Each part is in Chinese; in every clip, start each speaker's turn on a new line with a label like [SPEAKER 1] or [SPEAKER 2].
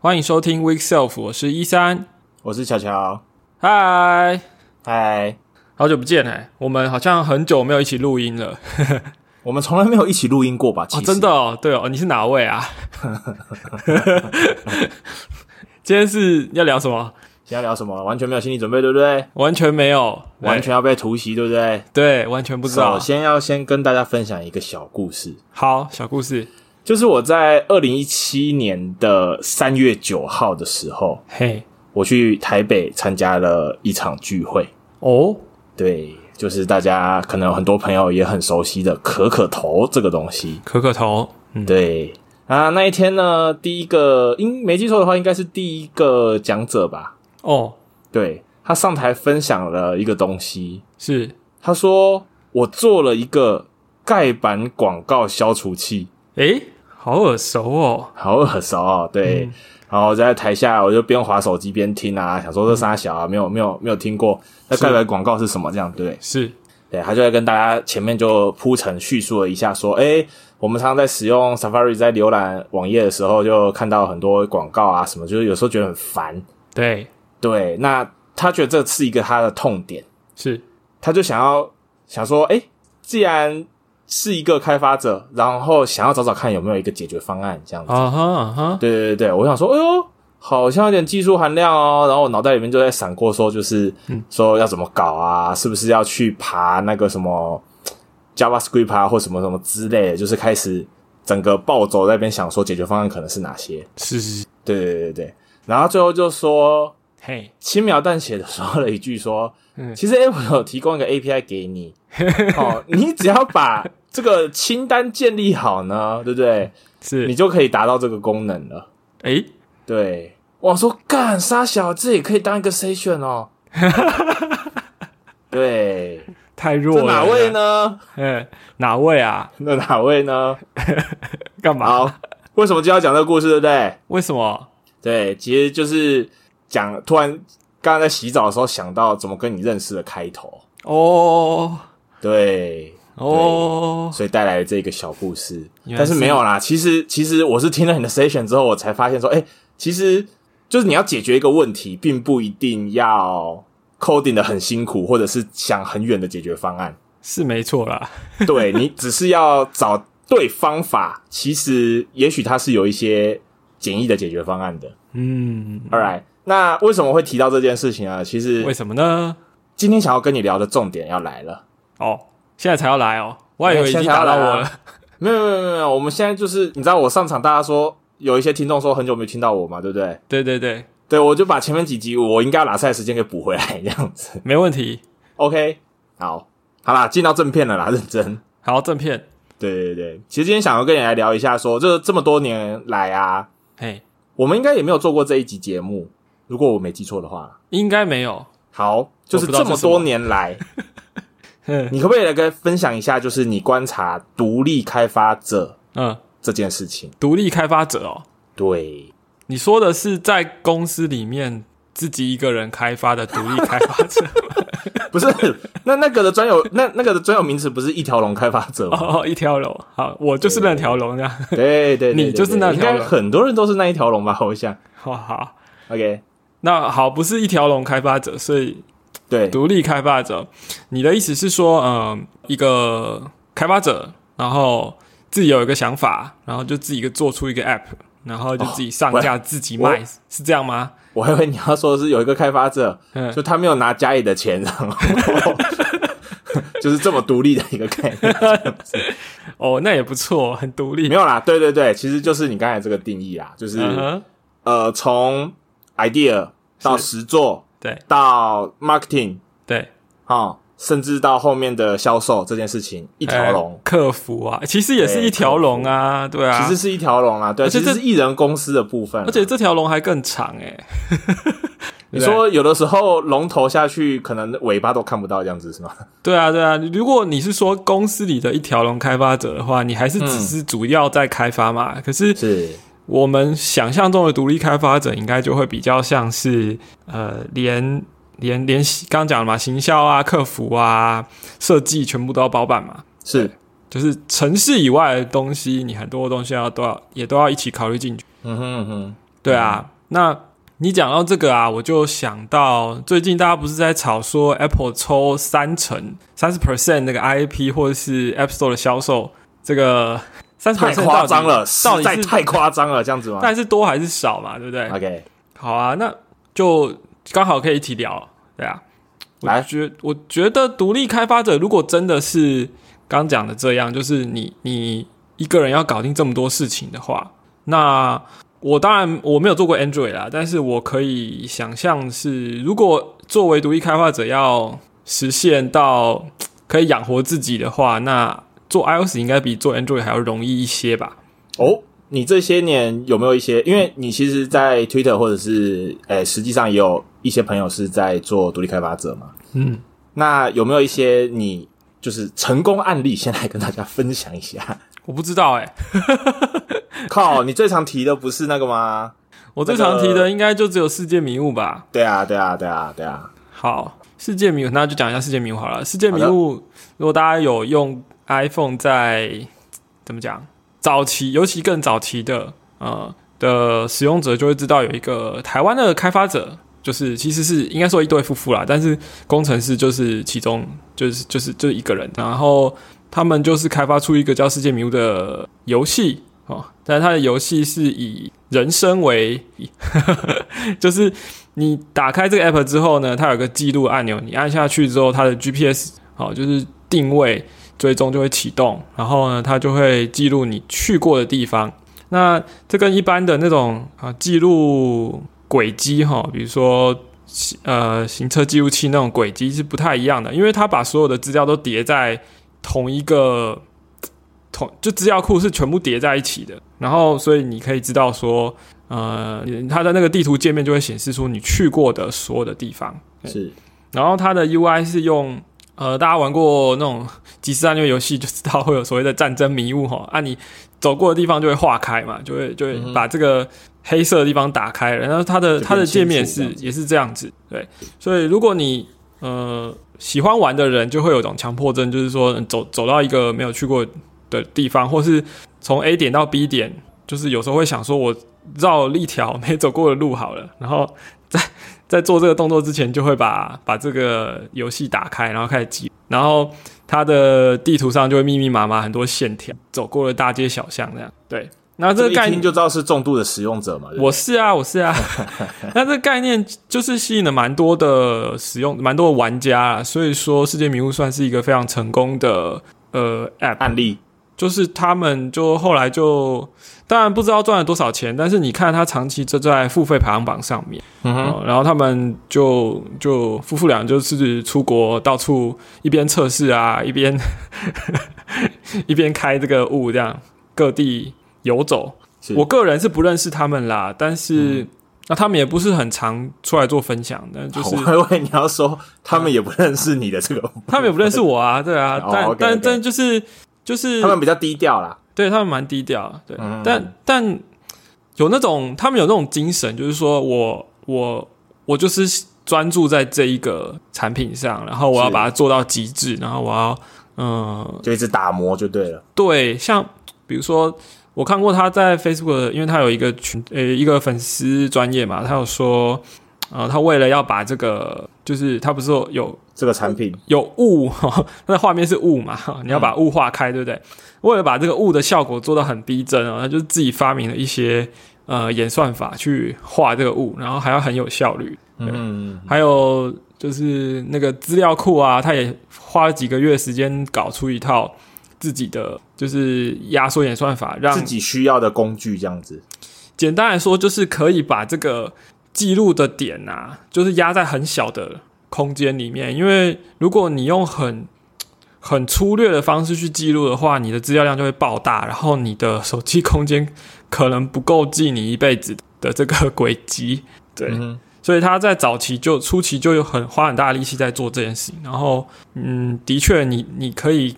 [SPEAKER 1] 欢迎收听 Week Self，我是一三，
[SPEAKER 2] 我是乔乔，
[SPEAKER 1] 嗨，
[SPEAKER 2] 嗨，
[SPEAKER 1] 好久不见哎，我们好像很久没有一起录音了，
[SPEAKER 2] 我们从来没有一起录音过吧？
[SPEAKER 1] 哦，真的哦，对哦，你是哪位啊？今天是要聊什么？
[SPEAKER 2] 今天聊什么？完全没有心理准备，对不对？
[SPEAKER 1] 完全没有，
[SPEAKER 2] 完全要被突袭，对不对？
[SPEAKER 1] 对，完全不知道。
[SPEAKER 2] 首先要先跟大家分享一个小故事，
[SPEAKER 1] 好，小故事。
[SPEAKER 2] 就是我在二零一七年的三月九号的时候，
[SPEAKER 1] 嘿，
[SPEAKER 2] 我去台北参加了一场聚会。
[SPEAKER 1] 哦，
[SPEAKER 2] 对，就是大家可能很多朋友也很熟悉的可可头这个东西。
[SPEAKER 1] 可可头，
[SPEAKER 2] 对啊，那一天呢，第一个，应没记错的话，应该是第一个讲者吧？
[SPEAKER 1] 哦，
[SPEAKER 2] 对，他上台分享了一个东西，
[SPEAKER 1] 是
[SPEAKER 2] 他说我做了一个盖板广告消除器。
[SPEAKER 1] 诶。好耳熟哦，
[SPEAKER 2] 好耳熟哦，对。然后在台下，我就边划手机边听啊，想说这仨小啊，没有没有没有听过那盖板广告是什么？这样对不对？
[SPEAKER 1] 是，
[SPEAKER 2] 对。他就在跟大家前面就铺陈叙述了一下，说，哎，我们常常在使用 Safari 在浏览网页的时候，就看到很多广告啊，什么，就是有时候觉得很烦。
[SPEAKER 1] 对
[SPEAKER 2] 对，那他觉得这是一个他的痛点，
[SPEAKER 1] 是，
[SPEAKER 2] 他就想要想说，哎，既然是一个开发者，然后想要找找看有没有一个解决方案这样子。
[SPEAKER 1] 啊哈啊哈，
[SPEAKER 2] 对对对对，我想说，哎呦，好像有点技术含量哦。然后我脑袋里面就在闪过说，就是说要怎么搞啊？是不是要去爬那个什么 JavaScript 啊，或什么什么之类的？就是开始整个暴走在那边想说解决方案可能是哪些？
[SPEAKER 1] 是是，
[SPEAKER 2] 对对对对。然后最后就说，
[SPEAKER 1] 嘿，
[SPEAKER 2] 轻描淡写的说了一句说，其实 Apple 有提供一个 API 给你，哦，你只要把这个清单建立好呢，对不对？
[SPEAKER 1] 是
[SPEAKER 2] 你就可以达到这个功能了。
[SPEAKER 1] 诶，
[SPEAKER 2] 对，我说干杀小，这也可以当一个 session 哦。对，
[SPEAKER 1] 太弱了。
[SPEAKER 2] 哪位呢？
[SPEAKER 1] 嗯，哪位啊？
[SPEAKER 2] 那哪位呢？
[SPEAKER 1] 干嘛？
[SPEAKER 2] 为什么就要讲这个故事？对不对？
[SPEAKER 1] 为什么？
[SPEAKER 2] 对，其实就是讲，突然刚刚在洗澡的时候想到怎么跟你认识的开头。
[SPEAKER 1] 哦，
[SPEAKER 2] 对。
[SPEAKER 1] 哦，
[SPEAKER 2] 所以带来这个小故事，但是没有啦。其实，其实我是听了你的 session 之后，我才发现说，哎，其实就是你要解决一个问题，并不一定要 coding 的很辛苦，或者是想很远的解决方案，
[SPEAKER 1] 是没错啦。
[SPEAKER 2] 对 你只是要找对方法，其实也许它是有一些简易的解决方案的。
[SPEAKER 1] 嗯
[SPEAKER 2] ，All right，那为什么会提到这件事情啊？其实
[SPEAKER 1] 为什么呢？
[SPEAKER 2] 今天想要跟你聊的重点要来了
[SPEAKER 1] 哦。现在才要来哦，我还以为已经打到我了。
[SPEAKER 2] 没有没有没有，我们现在就是你知道，我上场大家说有一些听众说很久没听到我嘛，对不对？
[SPEAKER 1] 对对对
[SPEAKER 2] 对，我就把前面几集我应该拿出来时间给补回来，这样子
[SPEAKER 1] 没问题。
[SPEAKER 2] OK，好，好啦，进到正片了啦，认真。
[SPEAKER 1] 好，正片。
[SPEAKER 2] 对对对，其实今天想要跟你来聊一下，说这这么多年来啊，
[SPEAKER 1] 嘿，
[SPEAKER 2] 我们应该也没有做过这一集节目，如果我没记错的话，
[SPEAKER 1] 应该没有。
[SPEAKER 2] 好，就是这么多年来。你可不可以来跟分享一下，就是你观察独立开发者，
[SPEAKER 1] 嗯，
[SPEAKER 2] 这件事情。
[SPEAKER 1] 独立开发者哦，
[SPEAKER 2] 对，
[SPEAKER 1] 你说的是在公司里面自己一个人开发的独立开发者，
[SPEAKER 2] 不是？那那个的专有，那那个的专有名词不是一条龙开发者吗？
[SPEAKER 1] 哦，一条龙，好，我就是那条龙，这样。
[SPEAKER 2] 对对，
[SPEAKER 1] 你就是那条龙，
[SPEAKER 2] 很多人都是那一条龙吧？好像。
[SPEAKER 1] 好好
[SPEAKER 2] ，OK，
[SPEAKER 1] 那好，不是一条龙开发者，所以。
[SPEAKER 2] 对，
[SPEAKER 1] 独立开发者，你的意思是说，嗯，一个开发者，然后自己有一个想法，然后就自己一个做出一个 app，然后就自己上架、自己卖，是这样吗？
[SPEAKER 2] 我还以为你要说的是有一个开发者，嗯就他没有拿家里的钱，然后 就是这么独立的一个概念。
[SPEAKER 1] 哦，那也不错，很独立。
[SPEAKER 2] 没有啦，对对对，其实就是你刚才这个定义啊，就是呃，从 idea 到实做。
[SPEAKER 1] 对，
[SPEAKER 2] 到 marketing，
[SPEAKER 1] 对，
[SPEAKER 2] 啊，甚至到后面的销售这件事情，一条龙，
[SPEAKER 1] 客服啊，其实也是一条龙啊，对啊，
[SPEAKER 2] 其实是一条龙啊，对，而且这是艺人公司的部分，
[SPEAKER 1] 而且这条龙还更长哎。
[SPEAKER 2] 你说有的时候龙头下去，可能尾巴都看不到，这样子是吗？
[SPEAKER 1] 对啊，对啊。如果你是说公司里的一条龙开发者的话，你还是只是主要在开发嘛？可是
[SPEAKER 2] 是。
[SPEAKER 1] 我们想象中的独立开发者，应该就会比较像是呃，连连连刚刚讲了嘛，行销啊、客服啊、设计全部都要包办嘛。
[SPEAKER 2] 是，
[SPEAKER 1] 就是城市以外的东西，你很多东西要都要也都要一起考虑进去。
[SPEAKER 2] 嗯哼嗯哼，
[SPEAKER 1] 对啊，那你讲到这个啊，我就想到最近大家不是在吵说 Apple 抽三成三十 percent 那个 IP 或者是 App Store 的销售，这个三十
[SPEAKER 2] 太夸张了，
[SPEAKER 1] 到底是
[SPEAKER 2] 实在太夸张了，这样子吗
[SPEAKER 1] 但是多还是少嘛，对不对
[SPEAKER 2] ？？OK，
[SPEAKER 1] 好啊，那就刚好可以一起聊，对啊。我
[SPEAKER 2] 来
[SPEAKER 1] 觉我觉得独立开发者如果真的是刚讲的这样，就是你你一个人要搞定这么多事情的话，那我当然我没有做过 Android 啦，但是我可以想象是，如果作为独立开发者要实现到可以养活自己的话，那做 iOS 应该比做 Android 还要容易一些吧？
[SPEAKER 2] 哦，你这些年有没有一些？因为你其实，在 Twitter 或者是诶、实际上也有一些朋友是在做独立开发者嘛。
[SPEAKER 1] 嗯，
[SPEAKER 2] 那有没有一些你就是成功案例，先来跟大家分享一下？
[SPEAKER 1] 我不知道哎、
[SPEAKER 2] 靠，你最常提的不是那个吗？
[SPEAKER 1] 我最常提的应该就只有世界迷雾吧。
[SPEAKER 2] 对啊，对啊，对啊，对啊。
[SPEAKER 1] 好，世界迷雾，那就讲一下世界迷雾好了。世界迷雾，如果大家有用 iPhone 在怎么讲，早期尤其更早期的呃的使用者就会知道有一个台湾的开发者，就是其实是应该说一对夫妇啦，但是工程师就是其中就是就是就一个人，然后他们就是开发出一个叫《世界迷雾》的游戏哦，但是它的游戏是以人生为，就是你打开这个 app 之后呢，它有个记录按钮，你按下去之后，它的 GPS 哦、就是定位追踪就会启动，然后呢，它就会记录你去过的地方。那这跟一般的那种啊记录轨迹哈，比如说呃行车记录器那种轨迹是不太一样的，因为它把所有的资料都叠在同一个同就资料库是全部叠在一起的，然后所以你可以知道说，呃，它的那个地图界面就会显示出你去过的所有的地方，
[SPEAKER 2] 是。
[SPEAKER 1] 然后它的 UI 是用呃，大家玩过那种 即时战略游戏就知道会有所谓的战争迷雾哈，啊，你走过的地方就会化开嘛，就会就会把这个黑色的地方打开了，然后它的它的界面是也是这样子，对，所以如果你呃喜欢玩的人就会有种强迫症，就是说走走到一个没有去过的地方，或是从 A 点到 B 点，就是有时候会想说我绕一条 没走过的路好了，然后在在做这个动作之前，就会把把这个游戏打开，然后开始记，然后它的地图上就会密密麻麻很多线条，走过了大街小巷这样。对，那这
[SPEAKER 2] 这个
[SPEAKER 1] 概念
[SPEAKER 2] 听就知道是重度的使用者嘛。
[SPEAKER 1] 我是啊，我是啊。那这个概念就是吸引了蛮多的使用，蛮多的玩家啊，所以说世界迷雾算是一个非常成功的呃 app。
[SPEAKER 2] 案例
[SPEAKER 1] 就是他们就后来就，当然不知道赚了多少钱，但是你看他长期就在付费排行榜上面，
[SPEAKER 2] 嗯哼，
[SPEAKER 1] 哦然后他们就就夫妇俩就是出国到处一边测试啊，一边一边开这个雾，这样各地游走。我个人是不认识他们啦，但是、那他们也不是很常出来做分享，但就是
[SPEAKER 2] 我还以为你要说他们也不认识你的这个，
[SPEAKER 1] 他们也不认识我啊，对啊，
[SPEAKER 2] 哦
[SPEAKER 1] 但但但就是就是
[SPEAKER 2] 他们比较低调啦。
[SPEAKER 1] 对他们蛮低调，对，
[SPEAKER 2] 嗯
[SPEAKER 1] 但但有那种他们有那种精神，就是说我我我就是专注在这一个产品上，然后我要把它做到极致，然后我要嗯，
[SPEAKER 2] 就一直打磨就对了。
[SPEAKER 1] 对，像比如说我看过他在 Facebook，因为他有一个群呃一个粉丝专业嘛，他有说呃他为了要把这个就是他不是说有
[SPEAKER 2] 这个产品
[SPEAKER 1] 有雾，那画面是雾嘛，你要把雾化开，对不对？为了把这个雾的效果做到很逼真哦，他就是自己发明了一些呃演算法去画这个雾，然后还要很有效率。
[SPEAKER 2] 嗯，
[SPEAKER 1] 还有就是那个资料库啊，他也花了几个月时间搞出一套自己的就是压缩演算法，让
[SPEAKER 2] 自己需要的工具这样子。
[SPEAKER 1] 简单来说，就是可以把这个记录的点啊，就是压在很小的空间里面。因为如果你用很很粗略的方式去记录的话，你的资料量就会爆大，然后你的手机空间可能不够记你一辈子的这个轨迹。对，
[SPEAKER 2] 嗯
[SPEAKER 1] 所以他在早期就初期就有很花很大的力气在做这件事情。然后，嗯，的确你，你可以，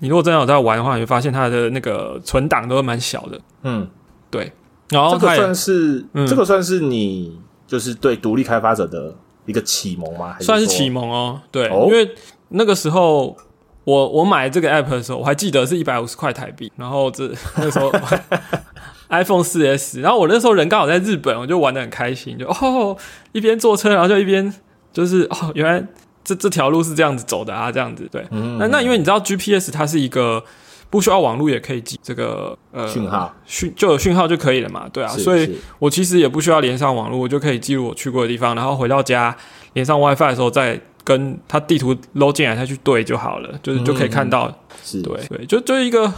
[SPEAKER 1] 你如果真的有在玩的话，你会发现它的那个存档都蛮小的。
[SPEAKER 2] 嗯，
[SPEAKER 1] 对，然后
[SPEAKER 2] 这个算是
[SPEAKER 1] 嗯
[SPEAKER 2] 这个算是你就是对独立开发者的一个启蒙吗？还说
[SPEAKER 1] 算是启蒙哦，对，
[SPEAKER 2] 哦
[SPEAKER 1] 因为那个时候我我买这个 app 的时候，我还记得是一百五十块台币，然后这 那个时候 iPhone 四 S，然后我那时候人刚好在日本，我就玩的很开心，就哦一边坐车，然后就一边就是哦原来这这条路是这样子走的啊，这样子对。那那因为你知道 GPS 它是一个不需要网络也可以记这个呃
[SPEAKER 2] 讯号
[SPEAKER 1] 讯就有讯号就可以了嘛，对啊，所以我其实也不需要连上网络，我就可以记录我去过的地方，然后回到家连上 WiFi 的时候再跟它地图搂进来再去对就好了，就是就可以看到，
[SPEAKER 2] 是
[SPEAKER 1] 对对，就就一个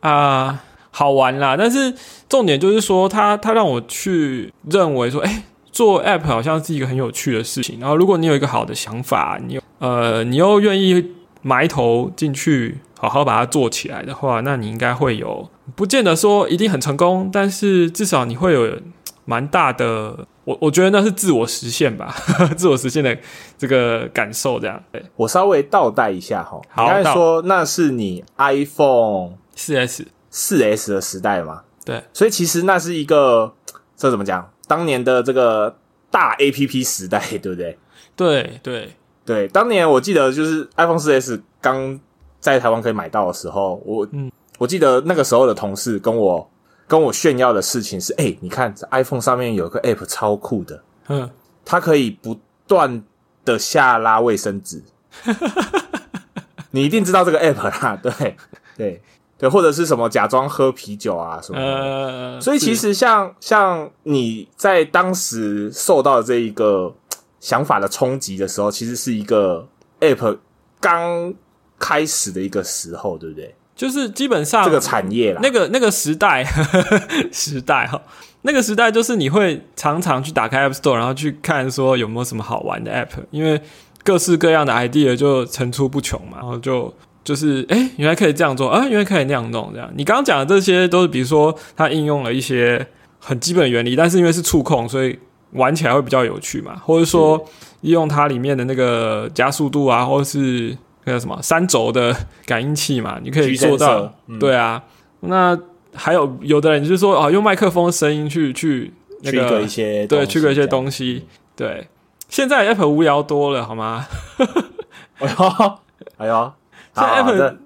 [SPEAKER 1] 啊。好玩啦，但是重点就是说，他他让我去认为说，哎，做 app 好像是一个很有趣的事情。然后，如果你有一个好的想法，你呃，你又愿意埋头进去，好好把它做起来的话，那你应该会有，不见得说一定很成功，但是至少你会有蛮大的，我我觉得那是自我实现吧，自我实现的这个感受。这样，
[SPEAKER 2] 我稍微倒带一下哈，你刚才说那是你 iPhone
[SPEAKER 1] 四 S。
[SPEAKER 2] 四 S 的时代嘛，
[SPEAKER 1] 对，
[SPEAKER 2] 所以其实那是一个这怎么讲？当年的这个大 APP 时代，对不对？
[SPEAKER 1] 对对
[SPEAKER 2] 对，当年我记得就是 iPhone 四 S 刚在台湾可以买到的时候，我嗯，我记得那个时候的同事跟我跟我炫耀的事情是：哎，你看 iPhone 上面有个 App 超酷的，嗯，它可以不断的下拉卫生纸，你一定知道这个 App 啦，对对。对，或者是什么假装喝啤酒啊什么，所以其实像像你在当时受到这一个想法的冲击的时候，其实是一个 App 刚开始的一个时候，对不对？
[SPEAKER 1] 就是基本上
[SPEAKER 2] 这个产业
[SPEAKER 1] 那个那个时代 时代哈，那个时代就是你会常常去打开 App Store，然后去看说有没有什么好玩的 App，因为各式各样的 idea 就层出不穷嘛，然后就。就是哎，原来可以这样做啊！原来可以那样弄，这样。你刚刚讲的这些都是，比如说它应用了一些很基本的原理，但是因为是触控，所以玩起来会比较有趣嘛。或者说利用它里面的那个加速度啊，或者是那个什么三轴的感应器嘛，你可以做到。对啊，那还有有的人就是说啊，用麦克风声音去去那个
[SPEAKER 2] 一些
[SPEAKER 1] 对，去个一些东西。对，现在 Apple 无聊多了，好吗？
[SPEAKER 2] 哎呦，哎呦。
[SPEAKER 1] Apple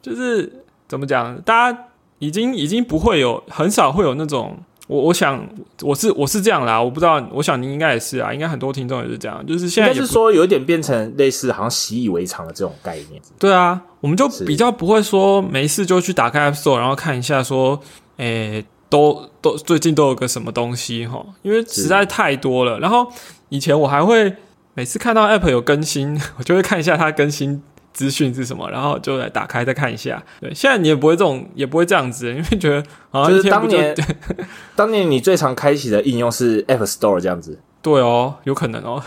[SPEAKER 1] 就是怎么讲？大家已经已经不会有很少会有那种我我想我是我是这样啦，我不知道，我想您应该也是啊，应该很多听众也是这样，就是现在
[SPEAKER 2] 是说有一点变成类似好像习以为常的这种概念。
[SPEAKER 1] 对啊，我们就比较不会说没事就去打开 App Store，然后看一下说，诶，都都最近都有个什么东西哈，因为实在太多了。然后以前我还会每次看到 App 有更新，我就会看一下它更新。资讯是什么？然后就来打开再看一下。对，现在你也不会这种，也不会这样子，因为觉得
[SPEAKER 2] 啊，就是当年，当年你最常开启的应用是 App Store 这样子。
[SPEAKER 1] 对哦，有可能哦。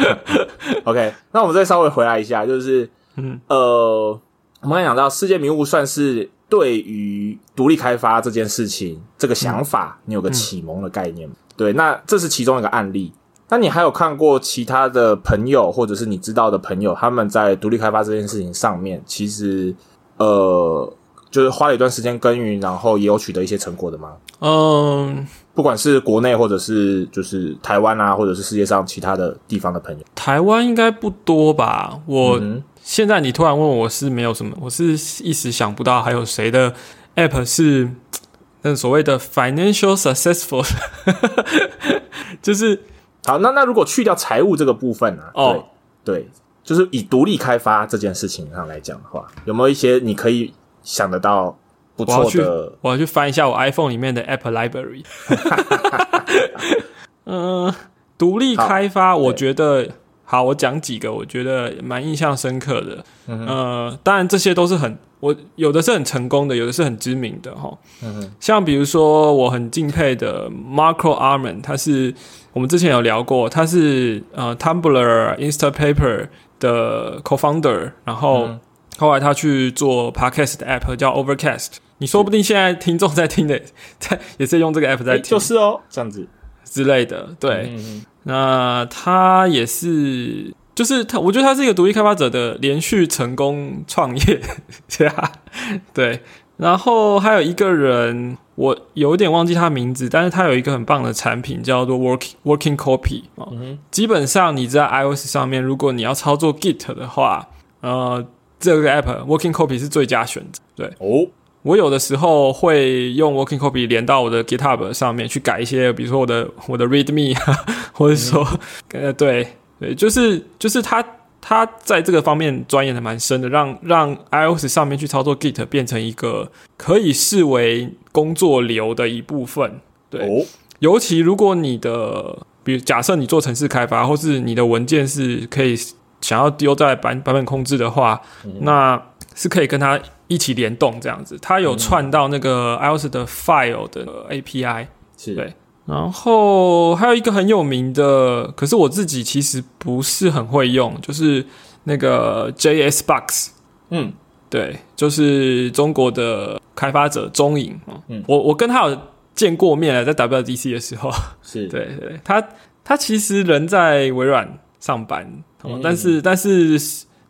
[SPEAKER 2] OK，那我们再稍微回来一下，就是嗯呃，我们刚讲到世界迷雾算是对于独立开发这件事情这个想法，你有个启蒙的概念。对，那这是其中一个案例。那你还有看过其他的朋友，或者是你知道的朋友，他们在独立开发这件事情上面，其实呃，就是花了一段时间耕耘，然后也有取得一些成果的吗？嗯，不管是国内或者是就是台湾啊，或者是世界上其他的地方的朋友，
[SPEAKER 1] 台湾应该不多吧？我现在你突然问我是没有什么，我是一时想不到还有谁的 app 是那所谓的 financial successful，就是。
[SPEAKER 2] 好，那那如果去掉财务这个部分呢？哦，对，就是以独立开发这件事情上来讲的话，有没有一些你可以想得到不错
[SPEAKER 1] 的？我要去翻一下我 iPhone 里面的 App Library。嗯，独立开发，我觉得好，我讲几个我觉得蛮印象深刻的。嗯，当然这些都是很。我有的是很成功的，有的是很知名的哈。嗯像比如说我很敬佩的 Marco Arman，他是我们之前有聊过，他是呃 Tumblr、Instapaper 的 co-founder，然后后来他去做 podcast 的 app 叫 Overcast。你说不定现在听众在听的，在也是用这个 app 在听，
[SPEAKER 2] 就是哦，这样子
[SPEAKER 1] 之类的。对，嗯那他也是。就是他，我觉得他是一个独立开发者的连续成功创业，对啊，对。然后还有一个人，我有点忘记他名字，但是他有一个很棒的产品叫做 Working Working Copy 啊。基本上你在 iOS 上面，如果你要操作 Git 的话，呃，这个 App Working Copy 是最佳选择。对，哦，我有的时候会用 Working Copy 连到我的 GitHub 上面去改一些，比如说我的我的 README，或者说呃对对，就是就是他他在这个方面钻研的蛮深的，让让 iOS 上面去操作 Git 变成一个可以视为工作流的一部分。对，尤其如果你的，比如假设你做城市开发，或是你的文件是可以想要丢在版版本控制的话，那是可以跟它。一起联动这样子，它有串到那个 iOS 的 File 的 API，
[SPEAKER 2] 是
[SPEAKER 1] 对。然后还有一个很有名的，可是我自己其实不是很会用，就是那个 JS Box。
[SPEAKER 2] 嗯，
[SPEAKER 1] 对，就是中国的开发者中影。嗯，我我跟他有见过面了，在 WDC 的时候。
[SPEAKER 2] 是
[SPEAKER 1] 对对，他他其实人在微软上班，但是但是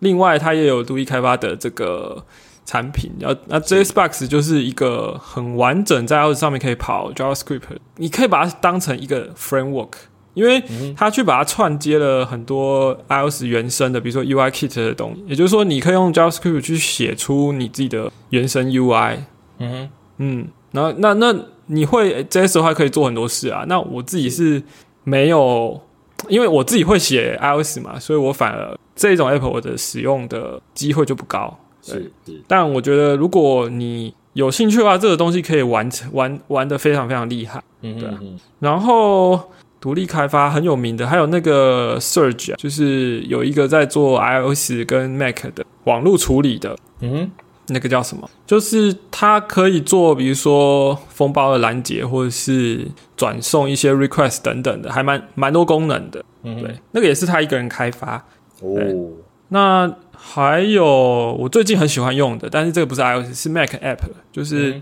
[SPEAKER 1] 另外他也有独立开发的这个。产品，然后那 JSBox 就是一个很完整，在 iOS 上面可以跑 JavaScript，你可以把它当成一个 framework，因为它去把它串接了很多 iOS 原生的，比如说 UIKit 的东西，也就是说，你可以用 JavaScript 去写出你自己的原生 UI。
[SPEAKER 2] 嗯
[SPEAKER 1] 嗯，然后那那你会 JS 的话，可以做很多事啊。那我自己是没有，因为我自己会写 iOS 嘛，所以我反而这种 App 我的使用的机会就不高。
[SPEAKER 2] 是，
[SPEAKER 1] 但我觉得如果你有兴趣的话，这个东西可以玩成玩玩的非常非常厉害。
[SPEAKER 2] 嗯，对。
[SPEAKER 1] 然后独立开发很有名的，还有那个 Surge，就是有一个在做 iOS 跟 Mac 的网络处理的。
[SPEAKER 2] 嗯，
[SPEAKER 1] 那个叫什么？就是它可以做，比如说风暴的拦截，或者是转送一些 request 等等的，还蛮蛮多功能的。
[SPEAKER 2] 嗯，
[SPEAKER 1] 对，那个也是他一个人开发。
[SPEAKER 2] 哦，
[SPEAKER 1] 那。还有我最近很喜欢用的，但是这个不是 iOS，是 Mac App，就是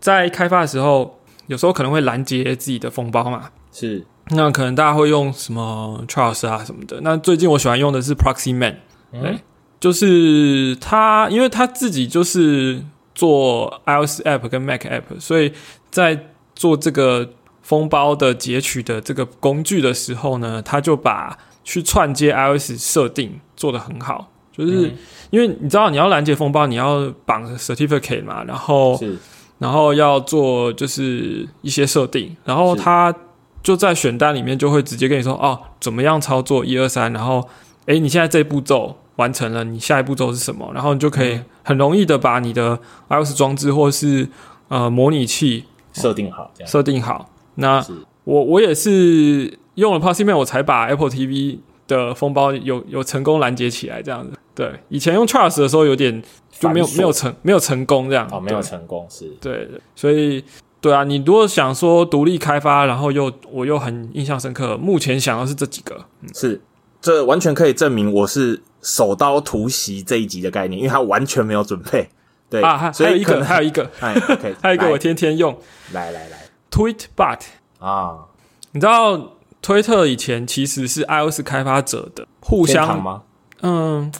[SPEAKER 1] 在开发的时候，有时候可能会拦截自己的封包嘛。
[SPEAKER 2] 是，
[SPEAKER 1] 那可能大家会用什么 Charles 啊什么的。那最近我喜欢用的是 Proxy Man，
[SPEAKER 2] 对，
[SPEAKER 1] 就是他，因为他自己就是做 iOS App 跟 Mac App，所以在做这个封包的截取的这个工具的时候呢，他就把去串接 iOS 设定做得很好。就是因为你知道你要拦截风暴，你要绑 certificate 嘛，然后然后要做就是一些设定，然后他就在选单里面就会直接跟你说哦，怎么样操作一二三，然后哎，你现在这步骤完成了，你下一步骤是什么？然后你就可以很容易的把你的 iOS 装置或是呃模拟器
[SPEAKER 2] 设定好，
[SPEAKER 1] 设定好。那我我也是用了 p o s i m a n 我才把 Apple TV 的风暴有有成功拦截起来，这样子。对，以前用 Charles 的时候有点就没有没有成没有成功这样。
[SPEAKER 2] 哦，没有成功是。
[SPEAKER 1] 对对，所以对啊，你如果想说独立开发，然后又我又很印象深刻，目前想到是这几个，嗯
[SPEAKER 2] 是这完全可以证明我是手刀突袭这一集的概念，因为他完全没有准备。对
[SPEAKER 1] 啊，还有一个还有一个，
[SPEAKER 2] 哎，OK，
[SPEAKER 1] 还有一个 我天天用，
[SPEAKER 2] 来来来
[SPEAKER 1] ，Tweetbot。
[SPEAKER 2] 啊，
[SPEAKER 1] 你知道推特以前其实是 iOS 开发者的互相
[SPEAKER 2] 吗？
[SPEAKER 1] 嗯。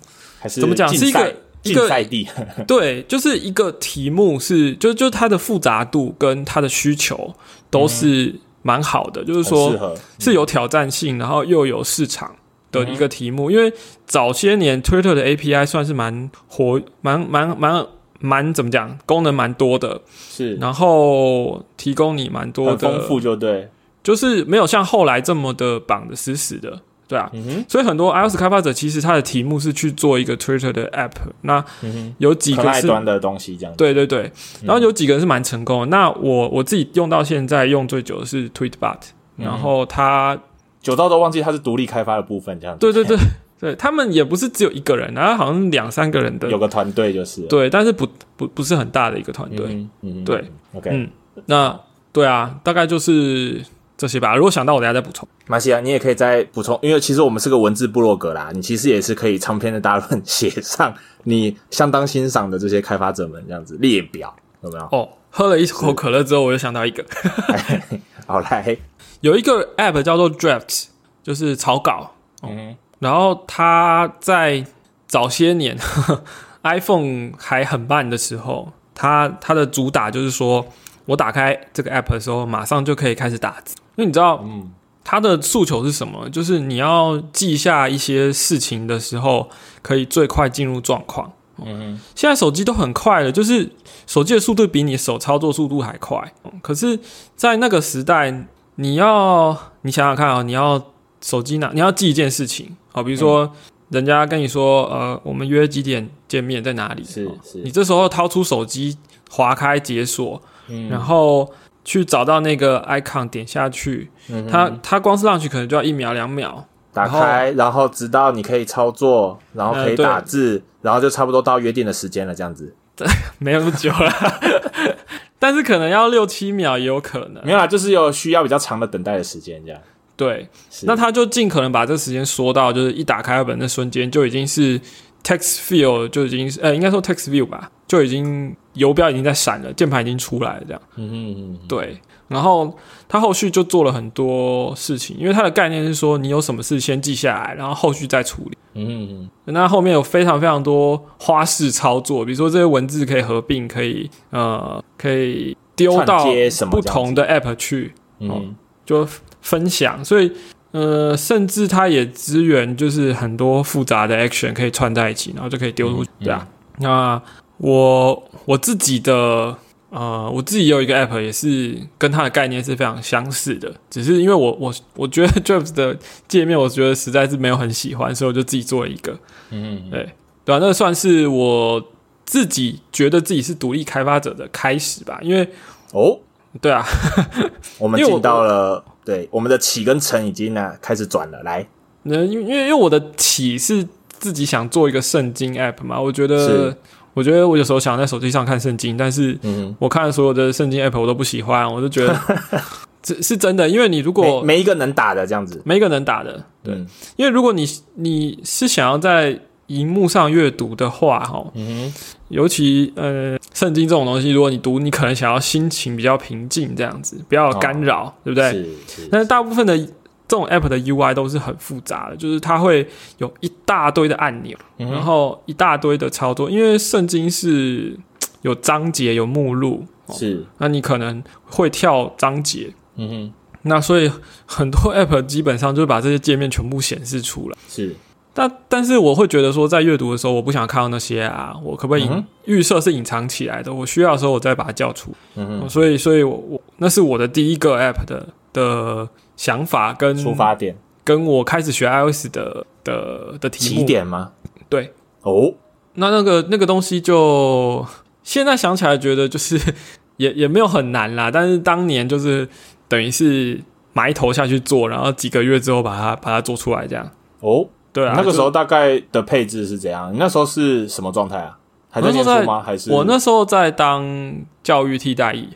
[SPEAKER 2] 还是
[SPEAKER 1] 怎么讲？是一个一个
[SPEAKER 2] 赛地，
[SPEAKER 1] 对，就是一个题目是，就就它的复杂度跟它的需求都是蛮好的，就是说是有挑战性，然后又有市场的一个题目。因为早些年 Twitter 的 API 算是蛮活、蛮蛮蛮蛮怎么讲，功能蛮多的，
[SPEAKER 2] 是，
[SPEAKER 1] 然后提供你蛮多的
[SPEAKER 2] 丰富，就对，
[SPEAKER 1] 就是没有像后来这么的绑的死死的。对啊，所以很多 iOS 开发者其实他的题目是去做一个 Twitter 的 App，那有几个是
[SPEAKER 2] 端的东西这样。
[SPEAKER 1] 对对对，然后有几个是蛮成功的。那我我自己用到现在用最久的是 Tweetbot，然后它
[SPEAKER 2] 久到都忘记它是独立开发的部分这样。
[SPEAKER 1] 对对对 对，他们也不是只有一个人，然后好像两三个人的，
[SPEAKER 2] 有个团队就是。
[SPEAKER 1] 对，但是不不不是很大的一个团队。
[SPEAKER 2] 嗯，
[SPEAKER 1] 对
[SPEAKER 2] ，OK，
[SPEAKER 1] 嗯，那对啊，大概就是。这些吧，如果想到我，等下再补充。
[SPEAKER 2] 马西亚，你也可以再补充，因为其实我们是个文字部落格啦，你其实也是可以长篇的大论写上你相当欣赏的这些开发者们这样子列表，有没有？
[SPEAKER 1] 哦，喝了一口可乐之后，我就想到一个，
[SPEAKER 2] 好来，
[SPEAKER 1] 有一个 App 叫做 Draft，就是草稿。
[SPEAKER 2] 嗯，
[SPEAKER 1] 然后它在早些年 iPhone 还很慢的时候，它它的主打就是说。我打开这个 app 的时候，马上就可以开始打字，因为你知道，
[SPEAKER 2] 嗯，
[SPEAKER 1] 他的诉求是什么？就是你要记下一些事情的时候，可以最快进入状况。
[SPEAKER 2] 嗯
[SPEAKER 1] 现在手机都很快了，就是手机的速度比你手操作速度还快。嗯可是，在那个时代，你要你想想看啊、你要手机拿，你要记一件事情好，比如说、人家跟你说，呃，我们约几点见面，在哪里？
[SPEAKER 2] 是
[SPEAKER 1] 哦
[SPEAKER 2] 是
[SPEAKER 1] 你这时候掏出手机，划开解锁，
[SPEAKER 2] 嗯
[SPEAKER 1] 然后去找到那个 icon，点下去，
[SPEAKER 2] 嗯
[SPEAKER 1] 它它光是上去可能就要一秒两秒。
[SPEAKER 2] 打开，然后直到你可以操作，然后可以打字，然后就差不多到约定的时间了，这样子。
[SPEAKER 1] 没有那么久了，但是可能要六七秒也有可能。
[SPEAKER 2] 没有啦，就是有需要比较长的等待的时间，这样。
[SPEAKER 1] 对，那他就尽可能把这个时间缩到，就是一打开本那瞬间就已经是 text field 就已经是，呃，应该说 text view 吧，就已经游标已经在闪了，键盘已经出来了，这样。
[SPEAKER 2] 嗯哼嗯哼，
[SPEAKER 1] 对，然后他后续就做了很多事情，因为他的概念是说，你有什么事先记下来，然后后续再处理。
[SPEAKER 2] 嗯哼嗯哼，
[SPEAKER 1] 那后面有非常非常多花式操作，比如说这些文字可以合并，可以呃，可以丢到不同的 app 去，
[SPEAKER 2] 嗯哼
[SPEAKER 1] 就分享，所以呃，甚至它也支援就是很多复杂的 action 可以串在一起，然后就可以丢出对啊。那我我自己的呃，我自己有一个 app 也是跟它的概念是非常相似的，只是因为我我我觉得 Jobs 的界面，我觉得实在是没有很喜欢，所以我就自己做了一个，
[SPEAKER 2] 嗯。哼，
[SPEAKER 1] 对对啊，那算是我自己觉得自己是独立开发者的开始吧，因为
[SPEAKER 2] 哦，
[SPEAKER 1] 对啊，
[SPEAKER 2] 我们进到了，对，我们的起跟承已经呢开始转了，来，
[SPEAKER 1] 那因为因为因为我的起是自己想做一个圣经 app 嘛，我觉得
[SPEAKER 2] 是
[SPEAKER 1] 我觉得我有时候想在手机上看圣经，但是
[SPEAKER 2] 嗯。
[SPEAKER 1] 我看所有的圣经 app 我都不喜欢，我就觉得 这是真的，因为你如，果
[SPEAKER 2] 没没一个能打的这样子，
[SPEAKER 1] 没一个能打的，对，
[SPEAKER 2] 嗯。
[SPEAKER 1] 因为如果你你是想要在荧幕上阅读的话，哈，
[SPEAKER 2] 嗯
[SPEAKER 1] 尤其呃圣经这种东西，如果你读，你可能想要心情比较平静这样子，不要有干扰，对不
[SPEAKER 2] 哼，
[SPEAKER 1] 对？但是。大部分的这种 app 的 UI 都是很复杂的，就是它会有一大堆的按钮，然后一大堆的操作。因为圣经是有章节、有目录，哦
[SPEAKER 2] 是，
[SPEAKER 1] 那你可能会跳章节，
[SPEAKER 2] 嗯哼，
[SPEAKER 1] 那所以很多 app 基本上就是把这些界面全部显示出来。
[SPEAKER 2] 是，
[SPEAKER 1] 但但是我会觉得说，在阅读的时候，我不想看到那些啊，我可不可以预设是隐藏起来的？我需要的时候，我再把它叫出。
[SPEAKER 2] 嗯哼，
[SPEAKER 1] 所以，所以我我那是我的第一个 app 的的想法跟
[SPEAKER 2] 出发点
[SPEAKER 1] 跟我开始学 iOS 的的的题目
[SPEAKER 2] 起点吗？
[SPEAKER 1] 对，
[SPEAKER 2] 哦，
[SPEAKER 1] 那那个那个东西就现在想起来觉得就是 也也没有很难啦，但是当年就是等于是埋头下去做，然后几个月之后把它把它做出来，这样
[SPEAKER 2] 哦，
[SPEAKER 1] 对啊。
[SPEAKER 2] 那个时候大概的配置是怎样？你那时候是什么状态啊？还在
[SPEAKER 1] 我那时候在
[SPEAKER 2] 念书吗？还是
[SPEAKER 1] 我那时候在当教育替代役，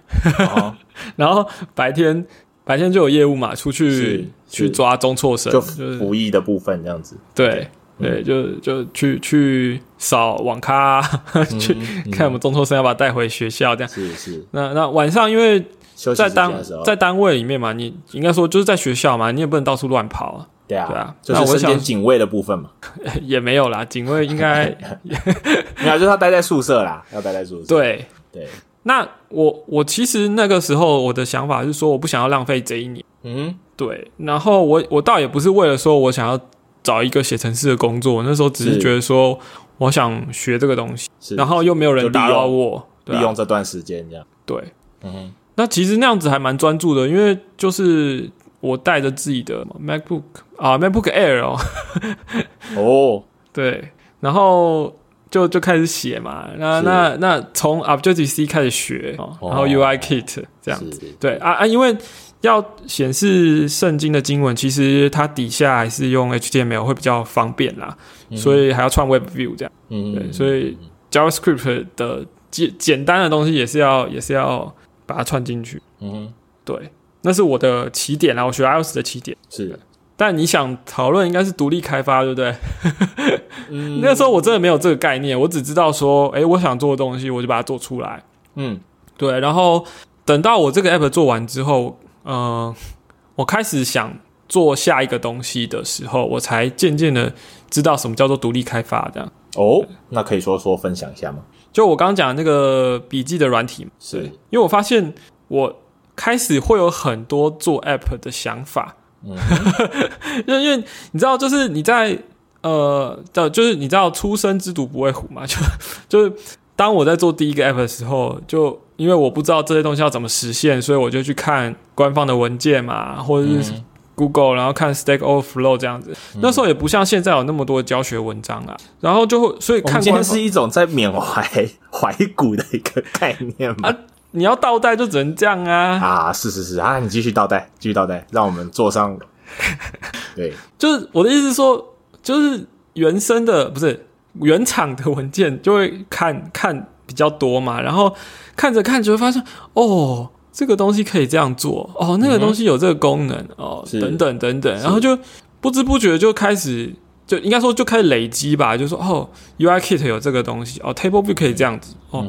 [SPEAKER 2] 哦
[SPEAKER 1] 然后白天白天就有业务嘛，出去去抓中辍生，
[SPEAKER 2] 就
[SPEAKER 1] 就是。
[SPEAKER 2] 服役的部分这样子？
[SPEAKER 1] 对对，就就去去扫网咖、去
[SPEAKER 2] 嗯
[SPEAKER 1] 看我们中辍生要把他带回学校这样。
[SPEAKER 2] 是是，
[SPEAKER 1] 那那晚上因为在单在单位里面嘛，你应该说就是在学校嘛，你也不能到处乱跑啊，
[SPEAKER 2] 对啊
[SPEAKER 1] 对啊。
[SPEAKER 2] 就是身
[SPEAKER 1] 那我想
[SPEAKER 2] 兼警卫的部分嘛。
[SPEAKER 1] 也没有啦，警卫应该
[SPEAKER 2] 没有，就是他待在宿舍啦，要待在宿舍。
[SPEAKER 1] 对。
[SPEAKER 2] 对，
[SPEAKER 1] 那我我其实那个时候我的想法是说，我不想要浪费这一年，
[SPEAKER 2] 嗯
[SPEAKER 1] 对。然后我我倒也不是为了说我想要找一个写程式的工作，那时候只是
[SPEAKER 2] 是
[SPEAKER 1] 觉得说我想学这个东西，然后又没有人打扰我，
[SPEAKER 2] 利用这段时间这样。
[SPEAKER 1] 对。
[SPEAKER 2] 嗯哼，
[SPEAKER 1] 那其实那样子还蛮专注的，因为就是我带着自己的 MacBook 啊 MacBook Air 哦，
[SPEAKER 2] 哦，
[SPEAKER 1] 对，然后就就开始写嘛。那那那从 Objective C 开始学，哦、然后
[SPEAKER 2] 哦
[SPEAKER 1] UI Kit 这样子。
[SPEAKER 2] 是
[SPEAKER 1] 对啊啊，因为要显示圣经的经文，其实它底下还是用 HTML 会比较方便啦，所以还要串 Web View 这样。
[SPEAKER 2] 嗯，
[SPEAKER 1] 对，所以 JavaScript 的简简单的东西也是要也是要把它串进去。
[SPEAKER 2] 嗯哼，
[SPEAKER 1] 对，那是我的起点啦，我学 iOS 的起点。
[SPEAKER 2] 是，
[SPEAKER 1] 但你想讨论应该是独立开发，对不对？
[SPEAKER 2] 嗯
[SPEAKER 1] 那时候我真的没有这个概念，我只知道说，诶，我想做的东西，我就把它做出来。
[SPEAKER 2] 嗯
[SPEAKER 1] 对，然后等到我这个 app 做完之后，呃，我开始想做下一个东西的时候，我才渐渐的知道什么叫做独立开发。这样，
[SPEAKER 2] 哦，那可以说说分享一下吗？
[SPEAKER 1] 就我刚刚讲那个笔记的软体嘛，
[SPEAKER 2] 是，
[SPEAKER 1] 因为我发现我开始会有很多做 app 的想法，
[SPEAKER 2] 嗯
[SPEAKER 1] 因为因为你知道，就是你在呃，叫就是你知道“初生之犊不畏虎”嘛？就就是当我在做第一个 app 的时候，就因为我不知道这些东西要怎么实现，所以我就去看官方的文件嘛，或者是 Google，然后看 Stack Overflow 这样子。那时候也不像现在有那么多教学文章啊，然后就会所以看官
[SPEAKER 2] 是一种在缅怀怀古的一个概念嘛。
[SPEAKER 1] 你要倒带就只能这样啊！
[SPEAKER 2] 啊，是是是啊，你继续倒带，继续倒带，让我们坐上。对，
[SPEAKER 1] 就是我的意思说，就是原生的不是原厂的文件，就会看看比较多嘛，然后看着看着会发现，哦，这个东西可以这样做，哦，那个东西有这个功能，哦，等等等等，然后就不知不觉就开始。就应该说就开始累积吧，就说哦，UI Kit 有这个东西哦，Table View 可以这样子哦，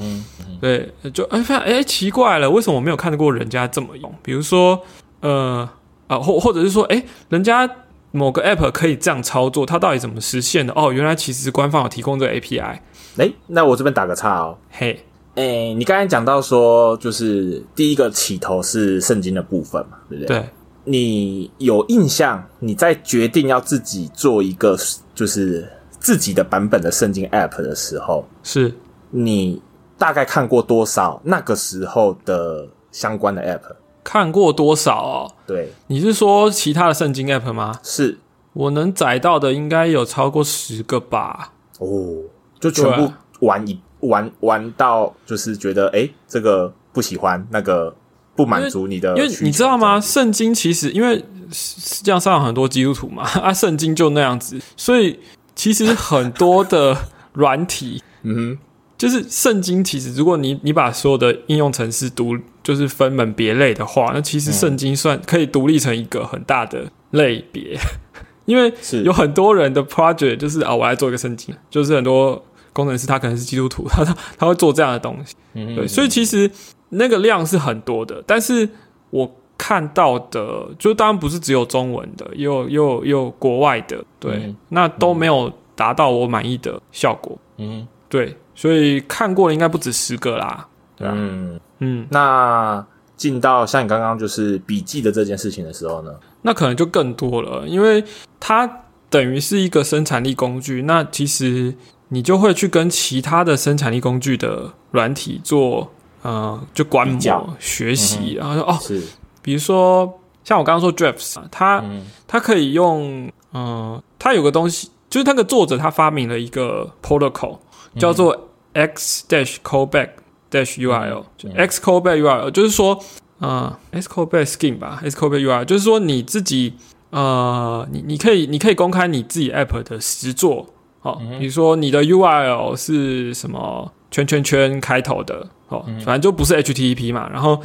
[SPEAKER 1] 对，就哎发现哎奇怪了，为什么我没有看过人家这么用？比如说呃啊或或者是说哎，人家某个 App 可以这样操作，它到底怎么实现的？哦，原来其实官方有提供这个 API。
[SPEAKER 2] 哎，那我这边打个岔哦，嘿，哎，你刚才讲到说就是第一个起头是圣经的部分嘛，对不对？
[SPEAKER 1] 对。
[SPEAKER 2] 你有印象？你在决定要自己做一个就是自己的版本的圣经 App 的时候，
[SPEAKER 1] 是
[SPEAKER 2] 你大概看过多少那个时候的相关的 App？
[SPEAKER 1] 看过多少哦？
[SPEAKER 2] 对，
[SPEAKER 1] 你是说其他的圣经 App 吗？
[SPEAKER 2] 是
[SPEAKER 1] 我能载到的应该有超过十个吧？
[SPEAKER 2] 哦，就全部玩一玩玩到就是觉得哎，这个不喜欢那个。不满足你的，
[SPEAKER 1] 因为你知道吗？圣经其实因为世界上有很多基督徒嘛，啊，圣经就那样子，所以其实很多的软体，嗯哼，就是圣经其实如果你你把所有的应用程式独就是分门别类的话，那其实圣经算可以独立成一个很大的类别，因为有很多人的 project 就是啊，我来做一个圣经，就是很多工程师他可能是基督徒，他他他会做这样的东西，对，所以其实。那个量是很多的，但是我看到的，就当然不是只有中文的，也有也有也有国外的，对，那都没有达到我满意的效果。嗯，对，所以看过的应该不止十个啦。
[SPEAKER 2] 嗯嗯，那进到像你刚刚就是笔记的这件事情的时候呢，
[SPEAKER 1] 那可能就更多了，因为它等于是一个生产力工具，那其实你就会去跟其他的生产力工具的软体做。呃，就观摩学习，然后说哦，是，比如说像我刚刚说 Drafts，它它可以用，嗯，它有个东西，就是那个作者他发明了一个 protocol，叫做 X dash callback dash URL，就 X callback URL，就是说，嗯，X callback scheme 吧，X callback URL，就是说你自己，呃，你你可以你可以公开你自己 app 的实作，好，比如说你的 URL 是什么圈圈圈开头的。哦，反正就不是 HTTP 嘛，然后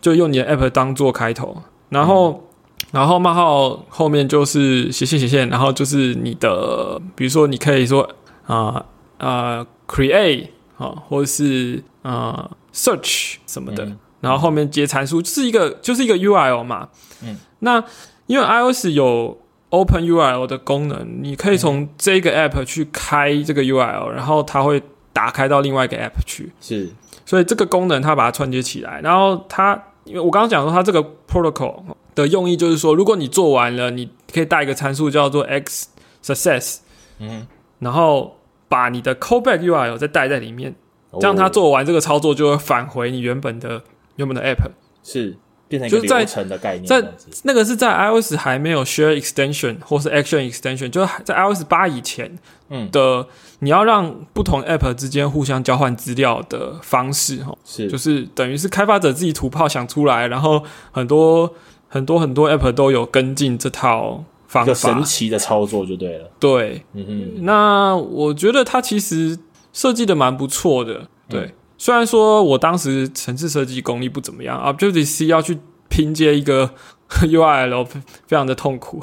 [SPEAKER 1] 就用你的 App 当做开头，然后然后冒号后面就是斜线斜线，然后就是你的，比如说你可以说啊啊 Create 啊，或者是啊 Search 什么的，然后后面接参数，是一个就是一个 URL 嘛。嗯，那因为 iOS 有 Open URL 的功能，你可以从这个 App 去开这个 URL，然后它会打开到另外一个 App 去。
[SPEAKER 2] 是。
[SPEAKER 1] 所以这个功能它把它串接起来，然后它因为我刚刚讲说它这个 protocol 的用意就是说，如果你做完了，你可以带一个参数叫做 x success，嗯，然后把你的 callback URL 再带在里面，这样它做完这个操作就会返回你原本的原本的 app，
[SPEAKER 2] 是。变成一个流程的概念，
[SPEAKER 1] 在那个是在 iOS 还没有 Share Extension 或是 Action Extension，就是在 iOS 八以前的，你要让不同 App 之间互相交换资料的方式，哈，
[SPEAKER 2] 是。
[SPEAKER 1] 就是等于是开发者自己土炮想出来，然后很多很多很多 App 都有跟进这套方法，
[SPEAKER 2] 神奇的操作就对了。
[SPEAKER 1] 对，嗯哼，那我觉得它其实设计的蛮不错的，对。虽然说我当时城市设计功力不怎么样啊，Objective C 要去拼接一个 URL 非常的痛苦，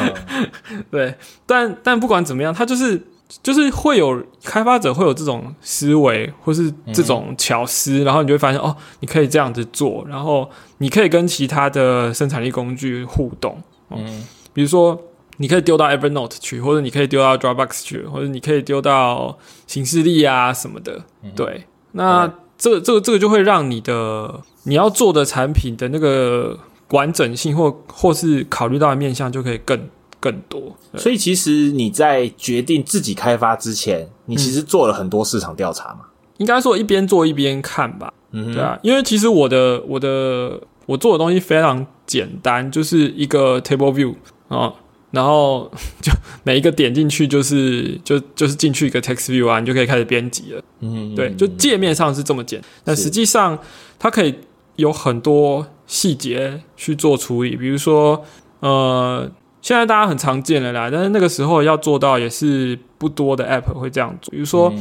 [SPEAKER 1] 对，但但不管怎么样，它就是就是会有开发者会有这种思维或是这种巧思，然后你就会发现哦，你可以这样子做，然后你可以跟其他的生产力工具互动，嗯，比如说你可以丢到 Evernote 去，或者你可以丢到 Dropbox 去，或者你可以丢到形式力啊什么的，对。那这个这个这个就会让你的你要做的产品的那个完整性或或是考虑到的面向就可以更更多。
[SPEAKER 2] 所以其实你在决定自己开发之前，你其实做了很多市场调查嘛。
[SPEAKER 1] 应该说一边做一边看吧。
[SPEAKER 2] 嗯
[SPEAKER 1] 对啊，因为其实我的我的我做的东西非常简单，就是一个 table view 啊，然后就每一个点进去就是就就是进去一个 text view 啊，你就可以开始编辑了。
[SPEAKER 2] 嗯，
[SPEAKER 1] 对，就界面上是这么简，但实际上它可以有很多细节去做处理，比如说呃，现在大家很常见的啦，但是那个时候要做到也是不多的 app 会这样做，比如说。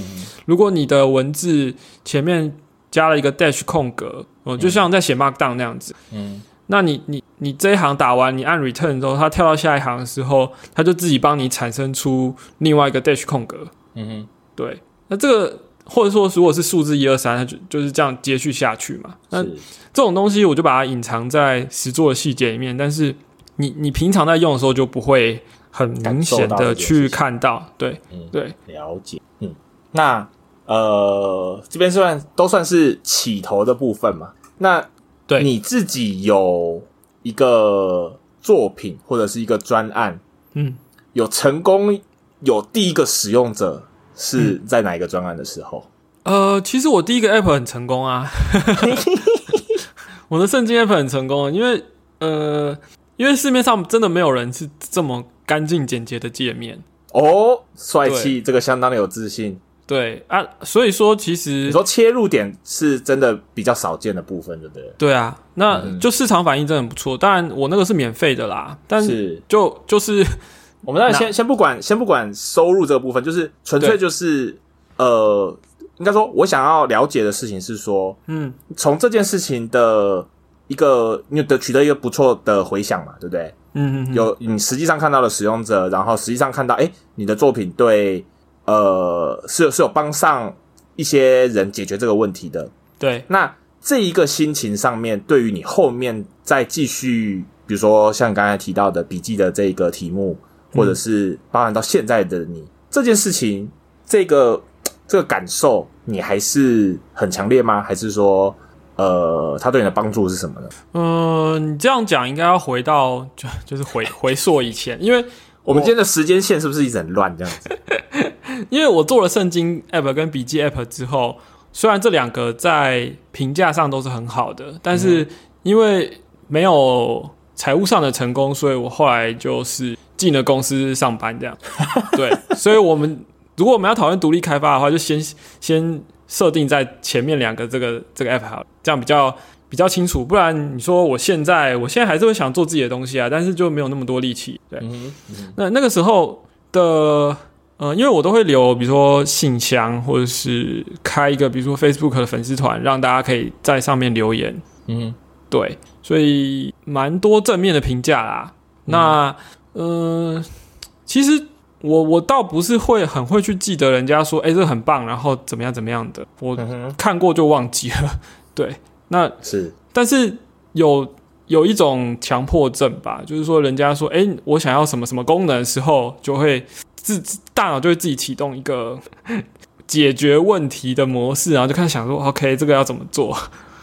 [SPEAKER 1] 如果你的文字前面加了一个 dash 空格，哦，就像在写 Markdown 那样子，
[SPEAKER 2] 嗯，
[SPEAKER 1] 那你你你这一行打完，你按 Return 之后，它跳到下一行的时候，它就自己帮你产生出另外一个 dash 空格，
[SPEAKER 2] 嗯哼，
[SPEAKER 1] 对，那这个或者说如果是数字一二三，它就就是这样接续下去嘛。那
[SPEAKER 2] 是。
[SPEAKER 1] 这种东西我就把它隐藏在实作的细节里面，但是你你平常在用的时候就不会很明显的去看到，对，
[SPEAKER 2] 嗯
[SPEAKER 1] 对，
[SPEAKER 2] 了解，嗯，那呃，这边算都算是起头的部分嘛。那
[SPEAKER 1] 对
[SPEAKER 2] 你自己有一个作品或者是一个专案，
[SPEAKER 1] 嗯，
[SPEAKER 2] 有成功有第一个使用者是在哪一个专案的时候？
[SPEAKER 1] 呃，其实我第一个 app 很成功啊，我的圣经 app 很成功，因为呃，因为市面上真的没有人是这么干净简洁的界面，
[SPEAKER 2] 哦，帅气，这个相当的有自信。
[SPEAKER 1] 对啊，所以说其实你
[SPEAKER 2] 说切入点是真的比较少见的部分，对不对？
[SPEAKER 1] 对啊，那就市场反应真的很不错。当然我那个是免费的啦，但
[SPEAKER 2] 是
[SPEAKER 1] 就就是
[SPEAKER 2] 我们当然先先不管先不管收入这个部分，就是纯粹就是呃，应该说我想要了解的事情是说，
[SPEAKER 1] 嗯，
[SPEAKER 2] 从这件事情的一个你得取得一个不错的回响嘛，对不对？
[SPEAKER 1] 嗯嗯，
[SPEAKER 2] 有你实际上看到的使用者，然后实际上看到，哎，你的作品对呃是有是有帮上一些人解决这个问题的。
[SPEAKER 1] 对，
[SPEAKER 2] 那这一个心情上面，对于你后面再继续，比如说像刚才提到的笔记的这个题目，或者是包含到现在的你这件事情，这个 这个感受，你还是很强烈吗？还是说，呃，它对你的帮助是什么呢？
[SPEAKER 1] 嗯、你这样讲应该要回到就就是回 回溯以前，因为
[SPEAKER 2] 我们今天的时间线是不是一直很乱这样子？
[SPEAKER 1] 因为我做了圣经 app 跟笔记 app 之后，虽然这两个在评价上都是很好的，但是因为没有财务上的成功，所以我后来就是进了公司上班这样。对，所以我们如果我们要讨论独立开发的话，就先先设定在前面两个这个这个 app 好了，这样比较。比较清楚，不然你说我现在，我现在还是会想做自己的东西啊，但是就没有那么多力气。对，
[SPEAKER 2] 嗯
[SPEAKER 1] 那那个时候的呃，因为我都会留，比如说信箱，或者是开一个，比如说 Facebook 的粉丝团，让大家可以在上面留言。
[SPEAKER 2] 嗯
[SPEAKER 1] 对，所以蛮多正面的评价啦。那嗯、呃其实我我倒不是会很会去记得人家说，哎、这很棒，然后怎么样怎么样的，我看过就忘记了。对，那
[SPEAKER 2] 是
[SPEAKER 1] 但是有有一种强迫症吧，就是说人家说，哎、我想要什么什么功能的时候，就会自自大脑就会自己启动一个解决问题的模式，然后就开始想说，OK，这个要怎么做？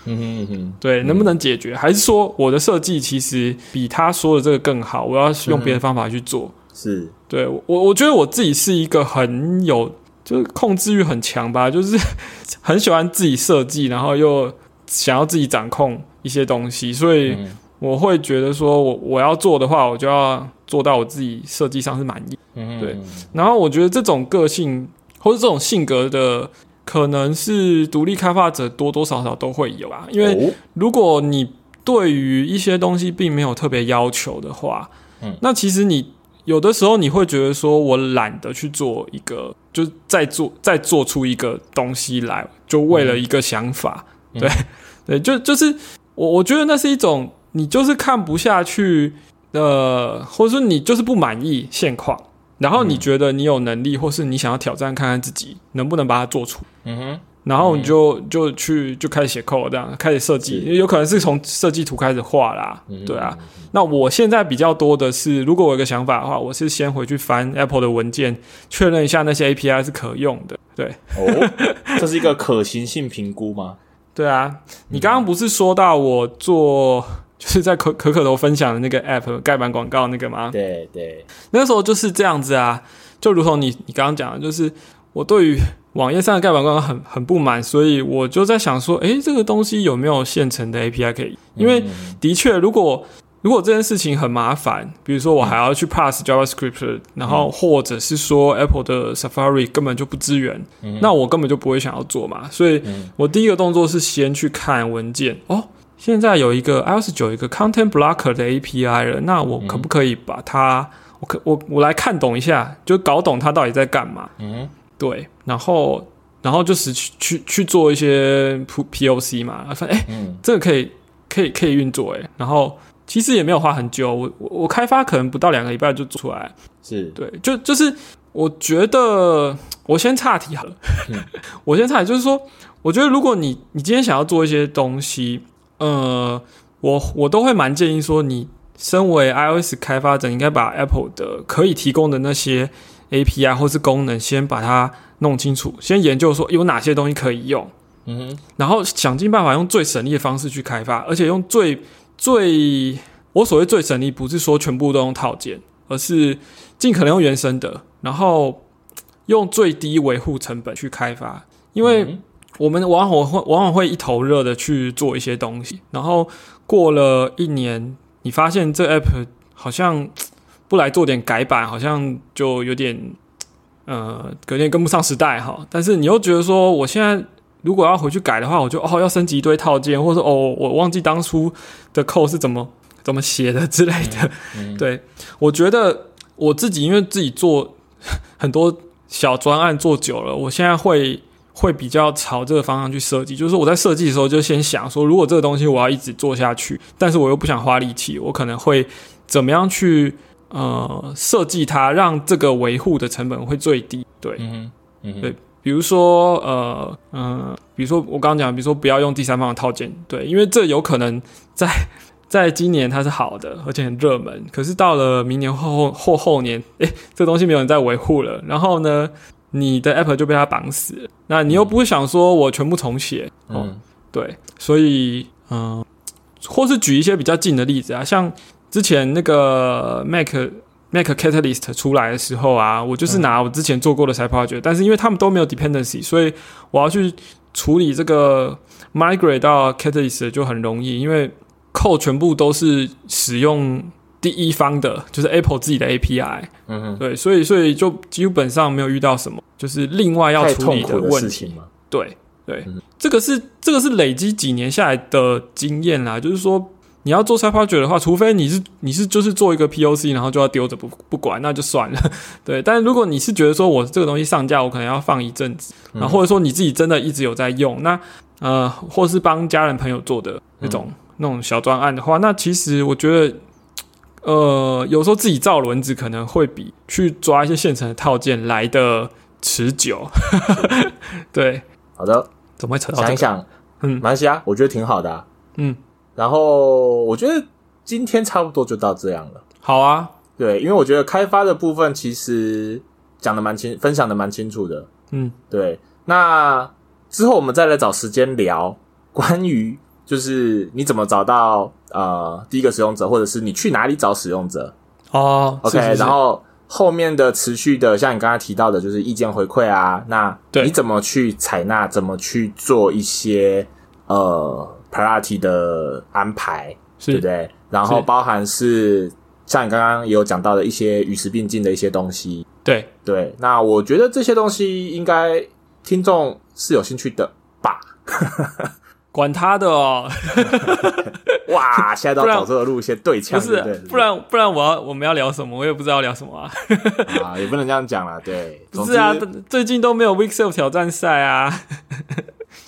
[SPEAKER 2] 嗯哼嗯哼，
[SPEAKER 1] 对，能不能解决？还是说我的设计其实比他说的这个更好？我要用别的方法去做？
[SPEAKER 2] 是。
[SPEAKER 1] 对我，我觉得我自己是一个很有，就是控制欲很强吧，就是 很喜欢自己设计，然后又想要自己掌控一些东西，所以
[SPEAKER 2] 嗯。
[SPEAKER 1] 我会觉得说我我要做的话，我就要做到我自己设计上是满意。
[SPEAKER 2] 嗯。
[SPEAKER 1] 对然后我觉得这种个性或者这种性格的，可能是独立开发者多多少少都会有啊，因为
[SPEAKER 2] 哦。
[SPEAKER 1] 如果你对于一些东西并没有特别要求的话，
[SPEAKER 2] 嗯。
[SPEAKER 1] 那其实你有的时候你会觉得说，我懒得去做一个，就是再做再做出一个东西来，就为了一个想法，
[SPEAKER 2] 嗯。
[SPEAKER 1] 对 对，就就是我我觉得那是一种你就是看不下去，呃，或者说你就是不满意现况。然后你觉得你有能力，或是你想要挑战看看自己能不能把它做出，
[SPEAKER 2] 嗯哼，
[SPEAKER 1] 然后你就就去就开始写 code，这样开始设计，
[SPEAKER 2] 是
[SPEAKER 1] 有可能是从设计图开始画啦，
[SPEAKER 2] 嗯
[SPEAKER 1] 对啊。那我现在比较多的是，如果我有个想法的话，我是先回去翻 Apple 的文件，确认一下那些 API 是可用的。对，
[SPEAKER 2] 哦，这是一个可行性评估吗？
[SPEAKER 1] 对啊。你刚刚不是说到我做就是在可可可头分享的那个 App 盖板广告那个吗？
[SPEAKER 2] 对对，
[SPEAKER 1] 那时候就是这样子啊，就如同你你刚刚讲的，就是我对于网页上的盖板广告很很不满，所以我就在想说，诶，这个东西有没有现成的 API 可以？因为的确，如果如果这件事情很麻烦，比如说我还要去 pass JavaScript，然后或者是说 Apple 的 Safari 根本就不支援，那我根本就不会想要做嘛。所以我第一个动作是先去看文件哦。现在有一个 iOS 九一个 Content Blocker 的 API 了，那我可不可以把它？我可我我来看懂一下，就搞懂它到底在干嘛？嗯，对，然后然后就是去去去做一些 P O C 嘛，发现哎，这个可以可以可以运作哎，然后其实也没有花很久，我我我开发可能不到两个礼拜就做出来，
[SPEAKER 2] 是。
[SPEAKER 1] 对，就就是我觉得我先岔题好了，我先岔题，就是说，我觉得如果你你今天想要做一些东西。呃，我我都会蛮建议说，你身为 iOS 开发者，应该把 Apple 的可以提供的那些 API 或是功能，先把它弄清楚，先研究说有哪些东西可以用，嗯哼，然后想尽办法用最省力的方式去开发，而且用最最我所谓最省力，不是说全部都用套件，而是尽可能用原生的，然后用最低维护成本去开发，因为。我们往往会往往会一头热的去做一些东西，然后过了一年，你发现这 app 好像不来做点改版，好像就有点呃，有点跟不上时代哈。但是你又觉得说，我现在如果要回去改的话，我就哦要升级一堆套件，或者说哦我忘记当初的 code 是怎么怎么写的之类的。对，我觉得我自己因为自己做 很多小专案做久了，我现在会。会比较朝这个方向去设计，就是我在设计的时候就先想说，如果这个东西我要一直做下去，但是我又不想花力气，我可能会怎么样去呃设计它，让这个维护的成本会最低。对，嗯嗯对，比如说呃嗯，比如说我刚刚讲，比如说不要用第三方的套件，对，因为这有可能在 在今年它是好的，而且很热门，可是到了明年后后后年，诶，这东西没有人在维护了，然后呢？你的 App 就被它绑死了，那你又不会想说我全部重写，嗯，对，所以嗯，或是举一些比较近的例子啊，像之前那个 Mac Mac Catalyst 出来的时候啊，我就是拿我之前做过的 Side Project，但是因为他们都没有 dependency，所以我要去处理这个 migrate 到 Catalyst 就很容易，因为 code 全部都是使用。第一方的就是 Apple 自己的 API，嗯哼，对，所以所以就基本上没有遇到什么，就是另外要处理
[SPEAKER 2] 的
[SPEAKER 1] 问题嘛。对对，这个是这个是累积几年下来的经验啦。就是说，你要做 Side Project 的话，除非你是你是就是做一个 POC，然后就要丢着不不管，那就算了。对，但是如果你是觉得说我这个东西上架，我可能要放一阵子，然后或者说你自己真的一直有在用，那呃，或是帮家人朋友做的那种那种小专案的话，那其实我觉得。呃，有时候自己造轮子可能会比去抓一些现成的套件来的持久。对，
[SPEAKER 2] 好的，
[SPEAKER 1] 怎么会扯到？
[SPEAKER 2] 想一想，嗯，马来西亚，我觉得挺好的。嗯，然后我觉得今天差不多就到这样了。
[SPEAKER 1] 好啊，
[SPEAKER 2] 对，因为我觉得开发的部分其实讲的蛮清，分享的蛮清楚的。嗯，对，那之后我们再来找时间聊关于。就是你怎么找到呃第一个使用者，或者是你去哪里找使用者
[SPEAKER 1] 哦
[SPEAKER 2] ？OK，然后后面的持续的，像你刚才提到的，就是意见回馈啊，那你怎么去采纳？怎么去做一些呃 priority 的安排，对不对？然后包含是像你刚刚也有讲到的一些与时并进的一些东西，
[SPEAKER 1] 对
[SPEAKER 2] 对。那我觉得这些东西应该听众是有兴趣的吧。
[SPEAKER 1] 管他的哦！
[SPEAKER 2] 哇，现在都走这个路线对枪，
[SPEAKER 1] 不是？不然不然，我要我们要聊什么？我也不知道聊什么啊！
[SPEAKER 2] 啊，也不能这样讲了，对，
[SPEAKER 1] 不是啊，最近都没有 Week Self 挑战赛啊，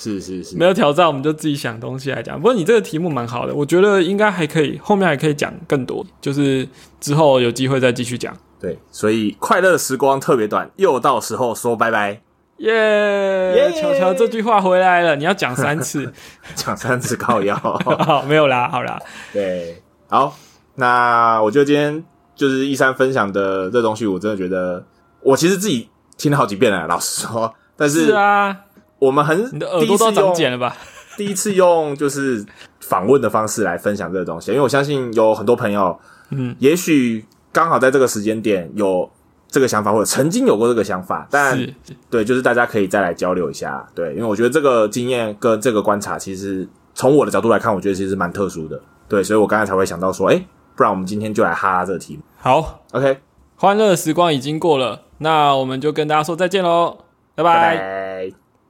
[SPEAKER 2] 是是是，
[SPEAKER 1] 没有挑战，我们就自己想东西来讲。不过你这个题目蛮好的，我觉得应该还可以，后面还可以讲更多，就是之后有机会再继续讲。
[SPEAKER 2] 对，所以快乐时光特别短，又到时候说拜拜。
[SPEAKER 1] 耶！巧巧这句话回来了，你要讲三次，
[SPEAKER 2] 讲三次靠腰。
[SPEAKER 1] 好，没有啦，好啦。
[SPEAKER 2] 对，好，那我觉得今天就是一三分享的这东西，我真的觉得我其实自己听了好几遍了，老实说。但是
[SPEAKER 1] 啊，
[SPEAKER 2] 我们很
[SPEAKER 1] 你的耳朵都长茧了吧？
[SPEAKER 2] 第一次用就是访问的方式来分享这个东西，因为我相信有很多朋友，
[SPEAKER 1] 嗯，
[SPEAKER 2] 也许刚好在这个时间点有这个想法，或者曾经有过这个想法，但
[SPEAKER 1] 是
[SPEAKER 2] 对，就是大家可以再来交流一下，对，因为我觉得这个经验跟这个观察，其实从我的角度来看，我觉得其实蛮特殊的，对，所以我刚才才会想到说，哎、不然我们今天就来哈拉这个题目
[SPEAKER 1] 好
[SPEAKER 2] ，，OK，
[SPEAKER 1] 欢乐的时光已经过了，那我们就跟大家说再见喽，拜拜。
[SPEAKER 2] 拜拜。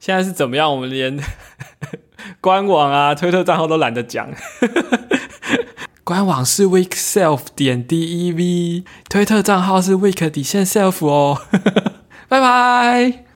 [SPEAKER 1] 现在是怎么样？我们连 官网啊、推特账号都懒得讲。官网是 weekself 点 d e v，推特账号是 week 底线 self 哦。拜拜。